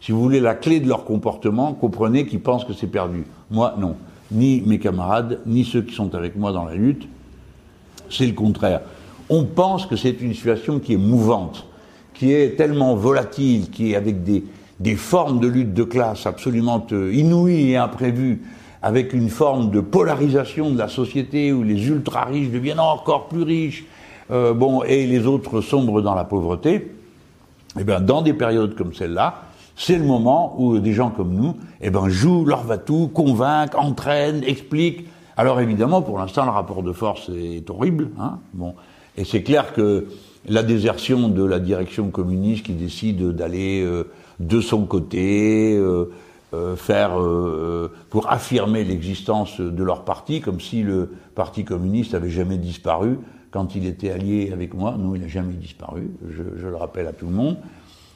Si vous voulez la clé de leur comportement, comprenez qu'ils pensent que c'est perdu. Moi, non. Ni mes camarades, ni ceux qui sont avec moi dans la lutte. C'est le contraire. On pense que c'est une situation qui est mouvante, qui est tellement volatile, qui est avec des, des formes de lutte de classe absolument euh, inouïes et imprévues, avec une forme de polarisation de la société où les ultra riches deviennent encore plus riches, euh, bon, et les autres sombrent dans la pauvreté. Eh bien, dans des périodes comme celle-là, c'est le moment où des gens comme nous, eh ben, jouent leur va-tout, convainquent, entraînent, expliquent. Alors évidemment, pour l'instant, le rapport de force est horrible. Hein bon, et c'est clair que la désertion de la direction communiste qui décide d'aller euh, de son côté, euh, euh, faire pour affirmer l'existence de leur parti, comme si le Parti communiste avait jamais disparu quand il était allié avec moi. Non, il n'a jamais disparu. Je, je, le rappelle à tout le monde.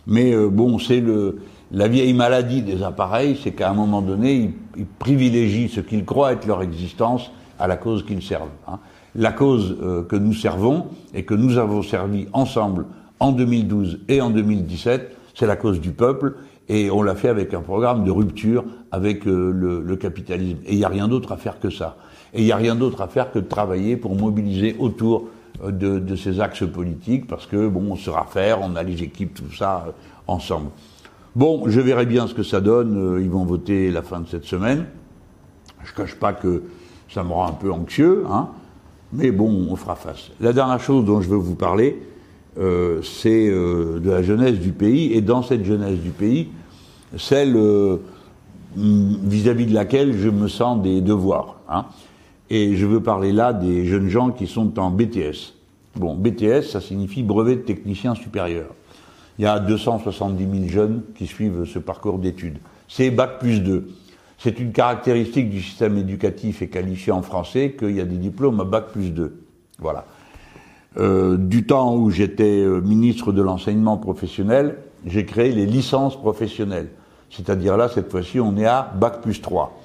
Mais bon, c'est le la vieille maladie des appareils, c'est qu'à un moment donné, ils, ils privilégient ce qu'ils croient être leur existence à la cause qu'ils servent. Hein la cause euh, que nous servons et que nous avons servi ensemble en 2012 et en 2017, c'est la cause du peuple et on l'a fait avec un programme de rupture avec euh, le, capitalisme. Et il n'y a rien d'autre à faire que ça. Et il n'y a rien d'autre à faire que de travailler pour mobiliser autour euh, de, ces axes politiques parce que bon, on sera faire, on a les équipes, tout ça ensemble. Bon, je verrai bien ce que ça donne. Ils vont voter la fin de cette semaine. Je cache pas que ça me rend un peu anxieux, hein. Mais bon, on fera face. La dernière chose dont je veux vous parler, euh, c'est euh, de la jeunesse du pays, et dans cette jeunesse du pays, celle euh, vis-à-vis de laquelle je me sens des devoirs. Hein. Et je veux parler là des jeunes gens qui sont en BTS. Bon, BTS, ça signifie brevet de technicien supérieur. Il y a 270 000 jeunes qui suivent ce parcours d'études. C'est Bac plus 2. C'est une caractéristique du système éducatif et qualifié en français qu'il y a des diplômes à bac plus 2. Voilà. Euh, du temps où j'étais euh, ministre de l'enseignement professionnel, j'ai créé les licences professionnelles. C'est-à-dire là, cette fois-ci, on est à bac plus 3.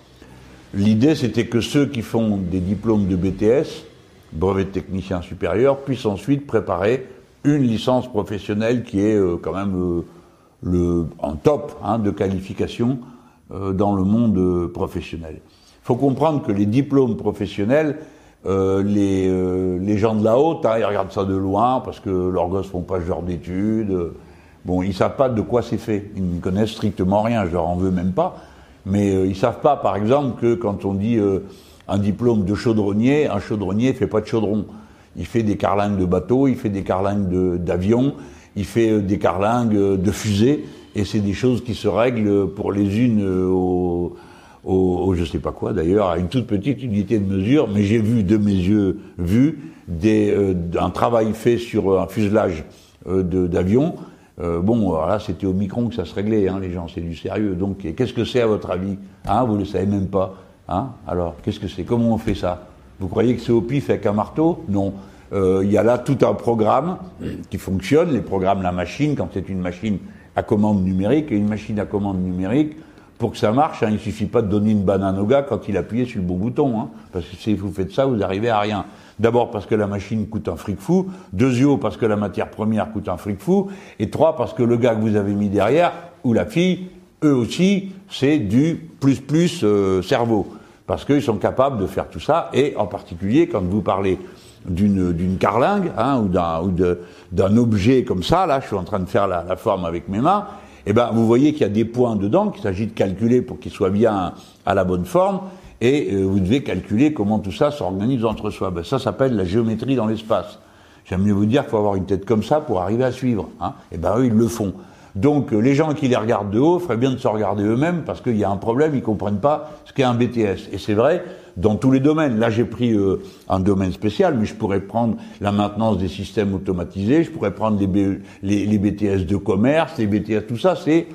L'idée, c'était que ceux qui font des diplômes de BTS, brevet de technicien supérieur, puissent ensuite préparer une licence professionnelle qui est euh, quand même le, en top hein, de qualification euh, dans le monde euh, professionnel. Il faut comprendre que les diplômes professionnels, euh, les, euh, les, gens de la haute, hein, ils regardent ça de loin parce que leurs gosses font pas ce genre d'études. Bon, ils savent pas de quoi c'est fait. Ils ne connaissent strictement rien. Je leur en veux même pas. Mais euh, ils savent pas, par exemple, que quand on dit un diplôme de chaudronnier, un chaudronnier fait pas de chaudron. Il fait des carlingues de bateaux, il fait des carlingues d'avions, il fait des carlingues de fusées et c'est des choses qui se règlent pour les unes euh, au, au, je sais pas quoi d'ailleurs, à une toute petite unité de mesure, mais j'ai vu de mes yeux vu des, euh, un travail fait sur un fuselage euh, d'avion. Euh, bon, alors là, c'était au micron que ça se réglait, hein, les gens, c'est du sérieux. Donc, qu'est-ce que c'est à votre avis? Hein, Vous ne le savez même pas. Hein? Alors, qu'est-ce que c'est? Comment on fait ça? Vous croyez que c'est au pif avec un marteau? Non. Il y a là tout un programme qui fonctionne, les programmes, la machine, quand c'est une machine à commande numérique et une machine à commande numérique, pour que ça marche, hein, il suffit pas de donner une banane au gars quand il appuyait sur le bon bouton. Hein, parce que si vous faites ça, vous arrivez à rien. D'abord parce que la machine coûte un fric fou, deuxièmement parce que la matière première coûte un fric fou, et trois parce que le gars que vous avez mis derrière, ou la fille, eux aussi, c'est du plus plus euh, cerveau. Parce qu'ils sont capables de faire tout ça, et en particulier quand vous parlez d'une d'une carlingue hein, ou d'un ou d'un objet comme ça. Là, je suis en train de faire la forme avec mes mains. Eh ben, vous voyez qu'il y a des points dedans qu'il s'agit de calculer pour qu'ils soient bien à la bonne forme. Et euh, vous devez calculer comment tout ça s'organise entre soi. Ben, ça s'appelle la géométrie dans l'espace. J'aime mieux vous dire qu'il faut avoir une tête comme ça pour arriver à suivre. Hein. Et eh ben eux, ils le font. Donc euh, les gens qui les regardent de haut feraient bien de se regarder eux-mêmes parce qu'il y a un problème, ils comprennent pas ce qu'est un BTS. Et c'est vrai dans tous les domaines. Là, j'ai pris euh, un domaine spécial, mais je pourrais prendre la maintenance des systèmes automatisés, je pourrais prendre les BTS de commerce, les BTS, tout ça, c'est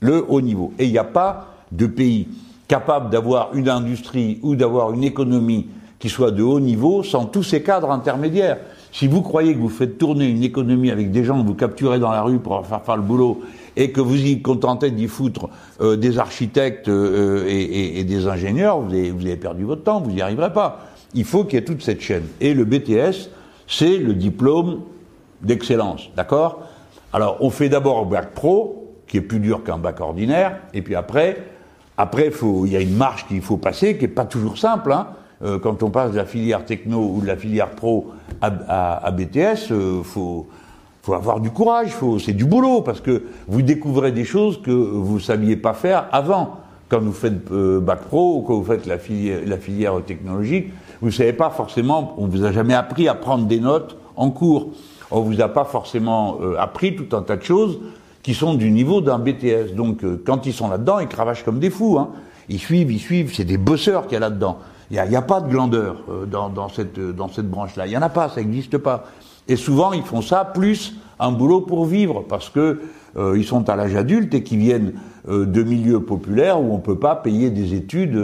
le haut niveau. Et il n'y a pas de pays capable d'avoir une industrie ou d'avoir une économie qui soit de haut niveau sans tous ces cadres intermédiaires. Si vous croyez que vous faites tourner une économie avec des gens que vous capturez dans la rue pour faire faire le boulot et que vous y contentez d'y foutre euh, des architectes euh, et, des ingénieurs, vous avez, vous avez, perdu votre temps, vous n'y arriverez pas. il faut qu'il y ait toute cette chaîne. Et le BTS, c'est le diplôme d'excellence, d'accord? Alors, on fait d'abord un bac pro, qui est plus dur qu'un bac ordinaire, et puis après, après, il y a une marche qu'il faut passer, qui n'est pas toujours simple, hein. Euh, quand on passe de la filière techno ou de la filière pro à, BTS, euh, faut, faut avoir du courage, c'est du boulot, parce que vous découvrez des choses que vous saviez pas faire avant. Quand vous faites euh, bac pro ou quand vous faites la filière, la filière technologique, vous savez pas forcément, on vous a jamais appris à prendre des notes en cours. On vous a pas forcément appris tout un tas de choses qui sont du niveau d'un BTS. Donc quand ils sont là-dedans, ils cravachent comme des fous. Hein. Ils suivent, ils suivent, c'est des bosseurs qu'il y a là-dedans. Il n'y a, pas de glandeur euh, dans, dans, cette, dans cette branche-là. Il n'y en a pas, ça n'existe pas. Et souvent, ils font ça plus un boulot pour vivre, parce que euh, ils sont à l'âge adulte et qui viennent euh, de milieux populaires où on ne peut pas payer des études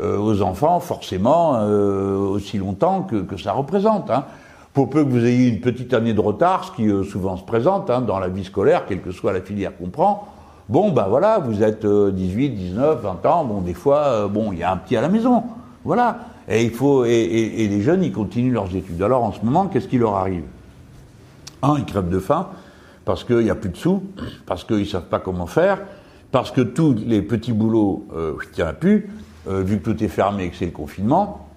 aux enfants forcément aussi longtemps que, que ça représente. Hein. Pour peu que vous ayez une petite année de retard, ce qui souvent se présente hein, dans la vie scolaire, quelle que soit la filière qu'on prend, bon, ben voilà, vous êtes 18, 19, 20 ans, bon, des fois, bon, il y a un petit à la maison. Voilà. Et il faut et, les jeunes, ils continuent leurs études. Alors en ce moment, qu'est-ce qui leur arrive? Un, ils crèvent de faim parce qu'il n'y a plus de sous, parce qu'ils ne savent pas comment faire, parce que tous les petits boulots, euh, il plus, euh, vu que tout est fermé et que c'est le confinement,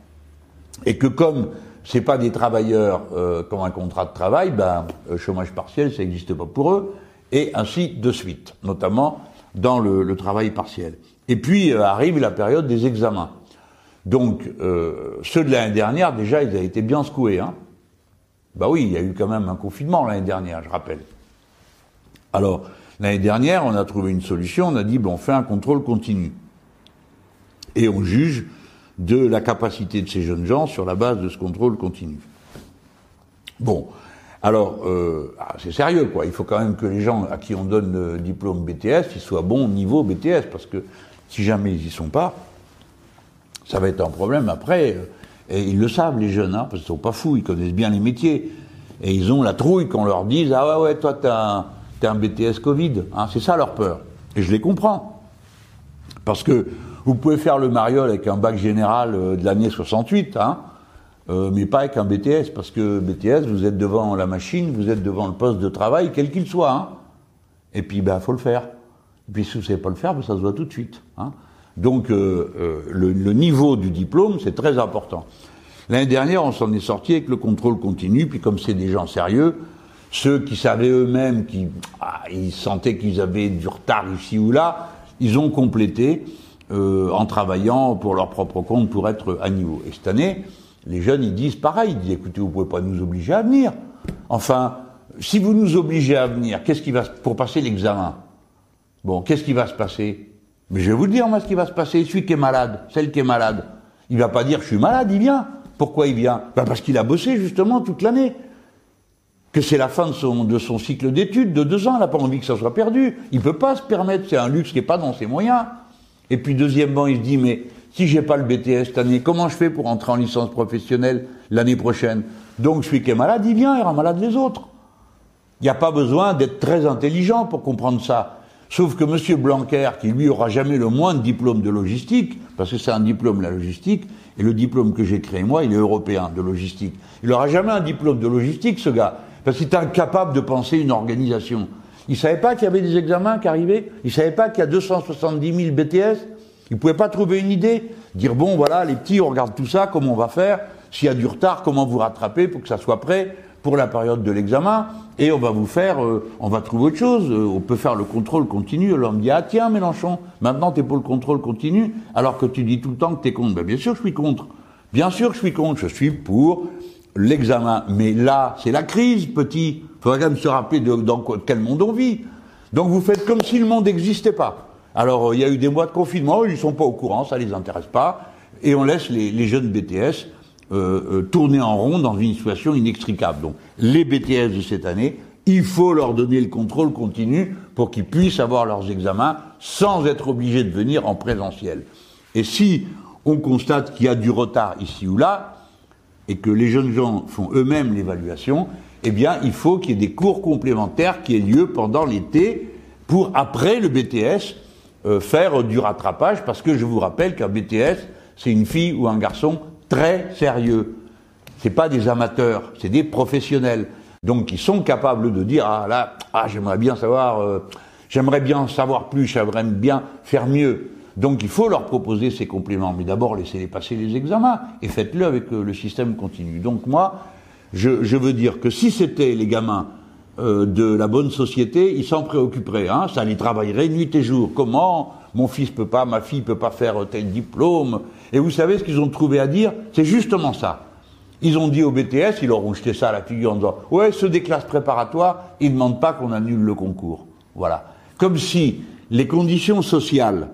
et que comme c'est pas des travailleurs euh, qui ont un contrat de travail, ben euh, chômage partiel, ça n'existe pas pour eux, et ainsi de suite, notamment dans le, le travail partiel. Et puis arrive la période des examens. Donc, euh, ceux de l'année dernière, déjà, ils avaient été bien secoués. Hein. Bah oui, il y a eu quand même un confinement l'année dernière, je rappelle. Alors, l'année dernière, on a trouvé une solution, on a dit, bon, on fait un contrôle continu. Et on juge de la capacité de ces jeunes gens sur la base de ce contrôle continu. Bon, alors, euh, ah, c'est sérieux, quoi. Il faut quand même que les gens à qui on donne le diplôme BTS, ils soient bons au niveau BTS, parce que si jamais ils y sont pas, ça va être un problème après. Et ils le savent, les jeunes, hein, parce qu'ils sont pas fous, ils connaissent bien les métiers. Et ils ont la trouille qu'on leur dise Ah ouais, ouais, toi, t'as un, un BTS Covid. Hein, c'est ça leur peur. Et je les comprends. Parce que vous pouvez faire le mariole avec un bac général euh, de l'année 68, hein, euh, mais pas avec un BTS. Parce que BTS, vous êtes devant la machine, vous êtes devant le poste de travail, quel qu'il soit. Hein. Et puis, ben, faut le faire. Et puis, si vous ne savez pas le faire, ben, ça se voit tout de suite. Hein. Donc euh, euh, le, niveau du diplôme, c'est très important. L'année dernière, on s'en est sorti avec le contrôle continu, puis comme c'est des gens sérieux, ceux qui savaient eux-mêmes qu'ils ah, sentaient qu'ils avaient du retard ici ou là, ils ont complété euh, en travaillant pour leur propre compte pour être à niveau. Et cette année, les jeunes, ils disent pareil, ils disent écoutez, vous pouvez pas nous obliger à venir. Enfin, si vous nous obligez à venir, qu'est-ce qui va pour passer l'examen? Bon, qu'est-ce qui va se passer? Mais je vais vous dire, moi, ce qui va se passer. Celui qui est malade, celle qui est malade, il va pas dire je suis malade, il vient. Pourquoi il vient? Ben Parce qu'il a bossé justement toute l'année. Que c'est la fin de son, de son cycle d'études de deux ans, il n'a pas envie que ça soit perdu. Il peut pas se permettre, c'est un luxe qui n'est pas dans ses moyens. Et puis deuxièmement, il se dit, mais si j'ai pas le BTS cette année, comment je fais pour entrer en licence professionnelle l'année prochaine? Donc celui qui est malade, il vient, il rend malade les autres. Il n'y a pas besoin d'être très intelligent pour comprendre ça. Sauf que M. Blanquer, qui lui aura jamais le moins de diplôme de logistique, parce que c'est un diplôme la logistique, et le diplôme que j'ai créé moi, il est européen de logistique. Il n'aura jamais un diplôme de logistique, ce gars, parce qu'il est incapable de penser une organisation. Il savait pas qu'il y avait des examens qui arrivaient, il savait pas qu'il y a 270 000 BTS, il pouvait pas trouver une idée, dire bon voilà les petits, on regarde tout ça, comment on va faire, s'il y a du retard, comment vous rattraper pour que ça soit prêt? Pour la période de l'examen, et on va vous faire, euh, on va trouver autre chose. Euh, on peut faire le contrôle continu. Alors on me dit ah tiens Mélenchon, maintenant tu es pour le contrôle continu, alors que tu dis tout le temps que tu es contre. Ben, bien sûr je suis contre. Bien sûr je suis contre. Je suis pour l'examen. Mais là c'est la crise, petit. Faudrait quand même se rappeler dans quel monde on vit. Donc vous faites comme si le monde n'existait pas. Alors euh, il y a eu des mois de confinement, ils ne sont pas au courant, ça les intéresse pas, et on laisse les jeunes BTS euh, euh, tourner en rond dans une situation inextricable. Donc les BTS de cette année, il faut leur donner le contrôle continu pour qu'ils puissent avoir leurs examens sans être obligés de venir en présentiel. Et si on constate qu'il y a du retard ici ou là, et que les jeunes gens font eux-mêmes l'évaluation, eh bien, il faut qu'il y ait des cours complémentaires qui aient lieu pendant l'été pour, après le BTS, euh, faire du rattrapage, parce que je vous rappelle qu'un BTS, c'est une fille ou un garçon très sérieux. C'est pas des amateurs, c'est des professionnels. Donc ils sont capables de dire ah là ah j'aimerais bien savoir euh, j'aimerais bien savoir plus, j'aimerais bien faire mieux. Donc il faut leur proposer ces compléments, mais d'abord laissez-les passer les examens et faites-le avec euh, le système continu. Donc moi, je, je, veux dire que si c'était les gamins euh, de la bonne société, ils s'en préoccuperaient. Hein, ça les travaillerait nuit et jour. Comment mon fils peut pas, ma fille peut pas faire tel diplôme Et vous savez ce qu'ils ont trouvé à dire C'est justement ça. Ils ont dit au BTS, ils leur ont jeté ça à la figure en disant Ouais, ceux des classes préparatoires, ils ne demandent pas qu'on annule le concours. Voilà. Comme si les conditions sociales,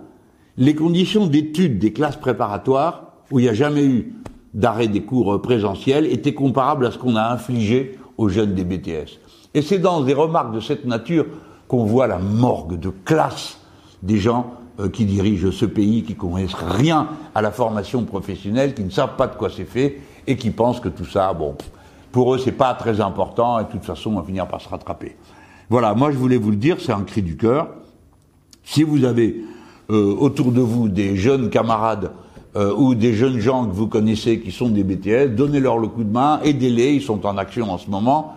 les conditions d'études des classes préparatoires, où il n'y a jamais eu d'arrêt des cours présentiels, étaient comparables à ce qu'on a infligé aux jeunes des BTS. Et c'est dans des remarques de cette nature qu'on voit la morgue de classe des gens qui dirigent ce pays, qui connaissent rien à la formation professionnelle, qui ne savent pas de quoi c'est fait et qui pensent que tout ça, bon, pour eux, c'est pas très important et de toute façon, on va finir par se rattraper. Voilà, moi je voulais vous le dire, c'est un cri du cœur. Si vous avez euh, autour de vous des jeunes camarades euh, ou des jeunes gens que vous connaissez qui sont des BTS, donnez-leur le coup de main, aidez-les, ils sont en action en ce moment,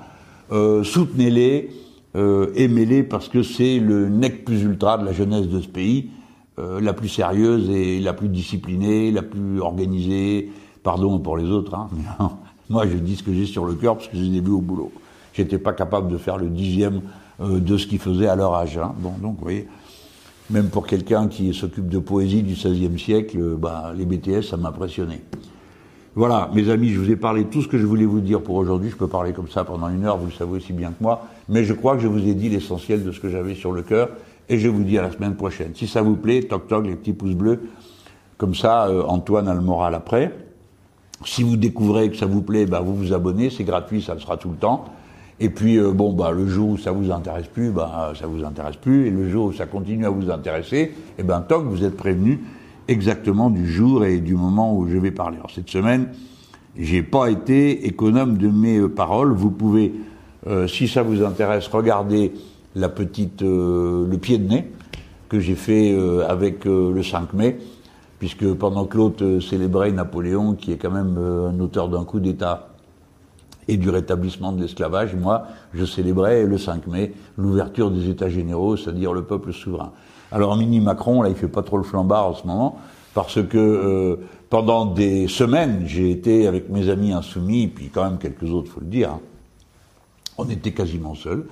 euh, soutenez-les, euh, aimez-les parce que c'est le nec plus ultra de la jeunesse de ce pays, euh, la plus sérieuse et la plus disciplinée, la plus organisée, pardon pour les autres, hein, *laughs* moi je dis ce que j'ai sur le cœur parce que je les ai vus au boulot. J'étais pas capable de faire le dixième euh, de ce qu'ils faisaient à leur âge. Hein. Bon, donc voyez, même pour quelqu'un qui s'occupe de poésie du XVIe siècle, euh, bah, les BTS, ça m'impressionnait. Voilà, mes amis, je vous ai parlé de tout ce que je voulais vous dire pour aujourd'hui. Je peux parler comme ça pendant une heure, vous le savez aussi bien que moi. Mais je crois que je vous ai dit l'essentiel de ce que j'avais sur le cœur. Et je vous dis à la semaine prochaine. Si ça vous plaît, toc toc, les petits pouces bleus. Comme ça, euh, Antoine a le moral après. Si vous découvrez que ça vous plaît, bah, vous vous abonnez, c'est gratuit, ça le sera tout le temps. Et puis, euh, bon, bah, le jour où ça vous intéresse plus, bah, ça vous intéresse plus. Et le jour où ça continue à vous intéresser, eh ben, toc, vous êtes prévenu exactement du jour et du moment où je vais parler. Alors, cette semaine, j'ai pas été économe de mes euh, paroles. Vous pouvez, euh, si ça vous intéresse, regarder la petite, le pied de nez que j'ai fait avec le 5 mai puisque pendant que l'autre euh, célébrait Napoléon, qui est quand même euh, un auteur d'un coup d'État et du rétablissement de l'esclavage, moi, je célébrais le 5 mai l'ouverture des États généraux, c'est-à-dire le peuple souverain. Alors Mini Macron, là, il fait pas trop le flambard en ce moment, parce que euh, pendant des semaines, j'ai été avec mes amis insoumis, puis quand même quelques autres, faut le dire, hein. on était quasiment seuls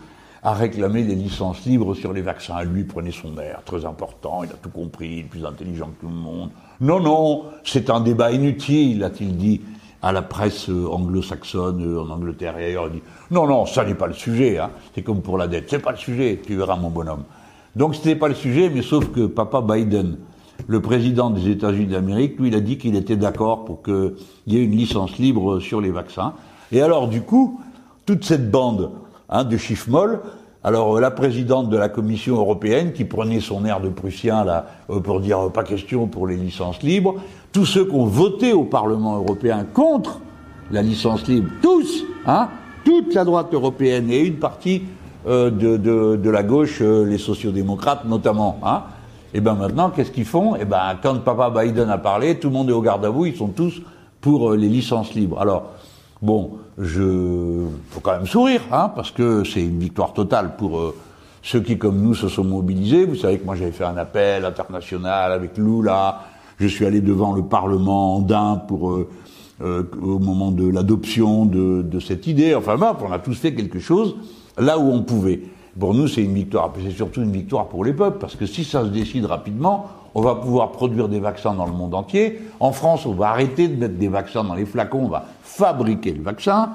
à réclamer des licences libres sur les vaccins. Lui prenait son air, très important, il a tout compris, il est plus intelligent que tout le monde. Non, non, c'est un débat inutile, a-t-il dit à la presse euh, anglo-saxonne euh, en Angleterre et ailleurs. Il dit non, non, ça n'est pas le sujet. Hein. C'est comme pour la dette, c'est pas le sujet. Tu verras, mon bonhomme. Donc ce n'est pas le sujet, mais sauf que papa Biden, le président des États-Unis d'Amérique, lui, il a dit qu'il était d'accord pour qu'il y ait une licence libre sur les vaccins. Et alors, du coup, toute cette bande hein, de chiffres molles. Alors la présidente de la Commission européenne, qui prenait son air de Prussien là euh, pour dire euh, pas question pour les licences libres, tous ceux qui ont voté au Parlement européen contre la licence libre, tous, hein, toute la droite européenne et une partie euh, de, de, la gauche, les sociodémocrates notamment, hein, et ben maintenant qu'est-ce qu'ils font? Et ben quand papa Biden a parlé, tout le monde est au garde à vous, ils sont tous pour les licences libres. Alors Bon, je faut quand même sourire, hein, parce que c'est une victoire totale pour euh, ceux qui, comme nous, se sont mobilisés. Vous savez que moi, j'avais fait un appel international avec Lula. Je suis allé devant le Parlement andin pour euh, euh, au moment de l'adoption de, de, cette idée. Enfin, bref, on a tous fait quelque chose là où on pouvait. Pour nous, c'est une victoire. C'est surtout une victoire pour les peuples, parce que si ça se décide rapidement, on va pouvoir produire des vaccins dans le monde entier. En France, on va arrêter de mettre des vaccins dans les flacons, on va fabriquer le vaccin.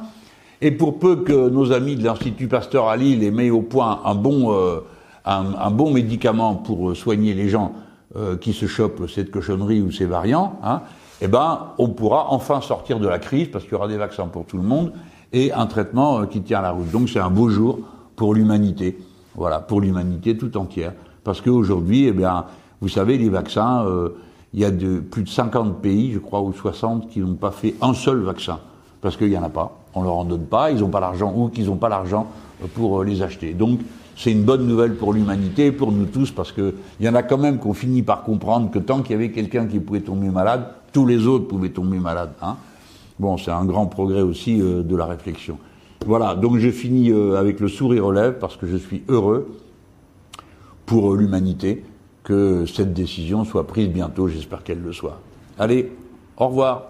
Et pour peu que nos amis de l'Institut Pasteur à Lille aient mis au point un bon, euh, un, bon médicament pour soigner les gens euh, qui se chopent cette cochonnerie ou ces variants, hein, eh ben, on pourra enfin sortir de la crise parce qu'il y aura des vaccins pour tout le monde et un traitement euh, qui tient la route. Donc c'est un beau jour pour l'humanité. Voilà, pour l'humanité tout entière. Parce qu'aujourd'hui, eh bien, vous savez, les vaccins, euh, il y a plus de 50 pays, je crois, ou 60, qui n'ont pas fait un seul vaccin, parce qu'il n'y en a pas. On ne leur en donne pas, ils n'ont pas l'argent, ou qu'ils n'ont pas l'argent euh, pour euh, les acheter. Donc, c'est une bonne nouvelle pour l'humanité, pour nous tous, parce qu'il y en a quand même qu'on finit par comprendre que tant qu'il y avait quelqu'un qui pouvait tomber malade, tous les autres pouvaient tomber malades. Hein. Bon, c'est un grand progrès aussi de la réflexion. Voilà, donc je finis avec le sourire aux lèvres, parce que je suis heureux pour l'humanité que cette décision soit prise bientôt, j'espère qu'elle le soit. Allez, au revoir.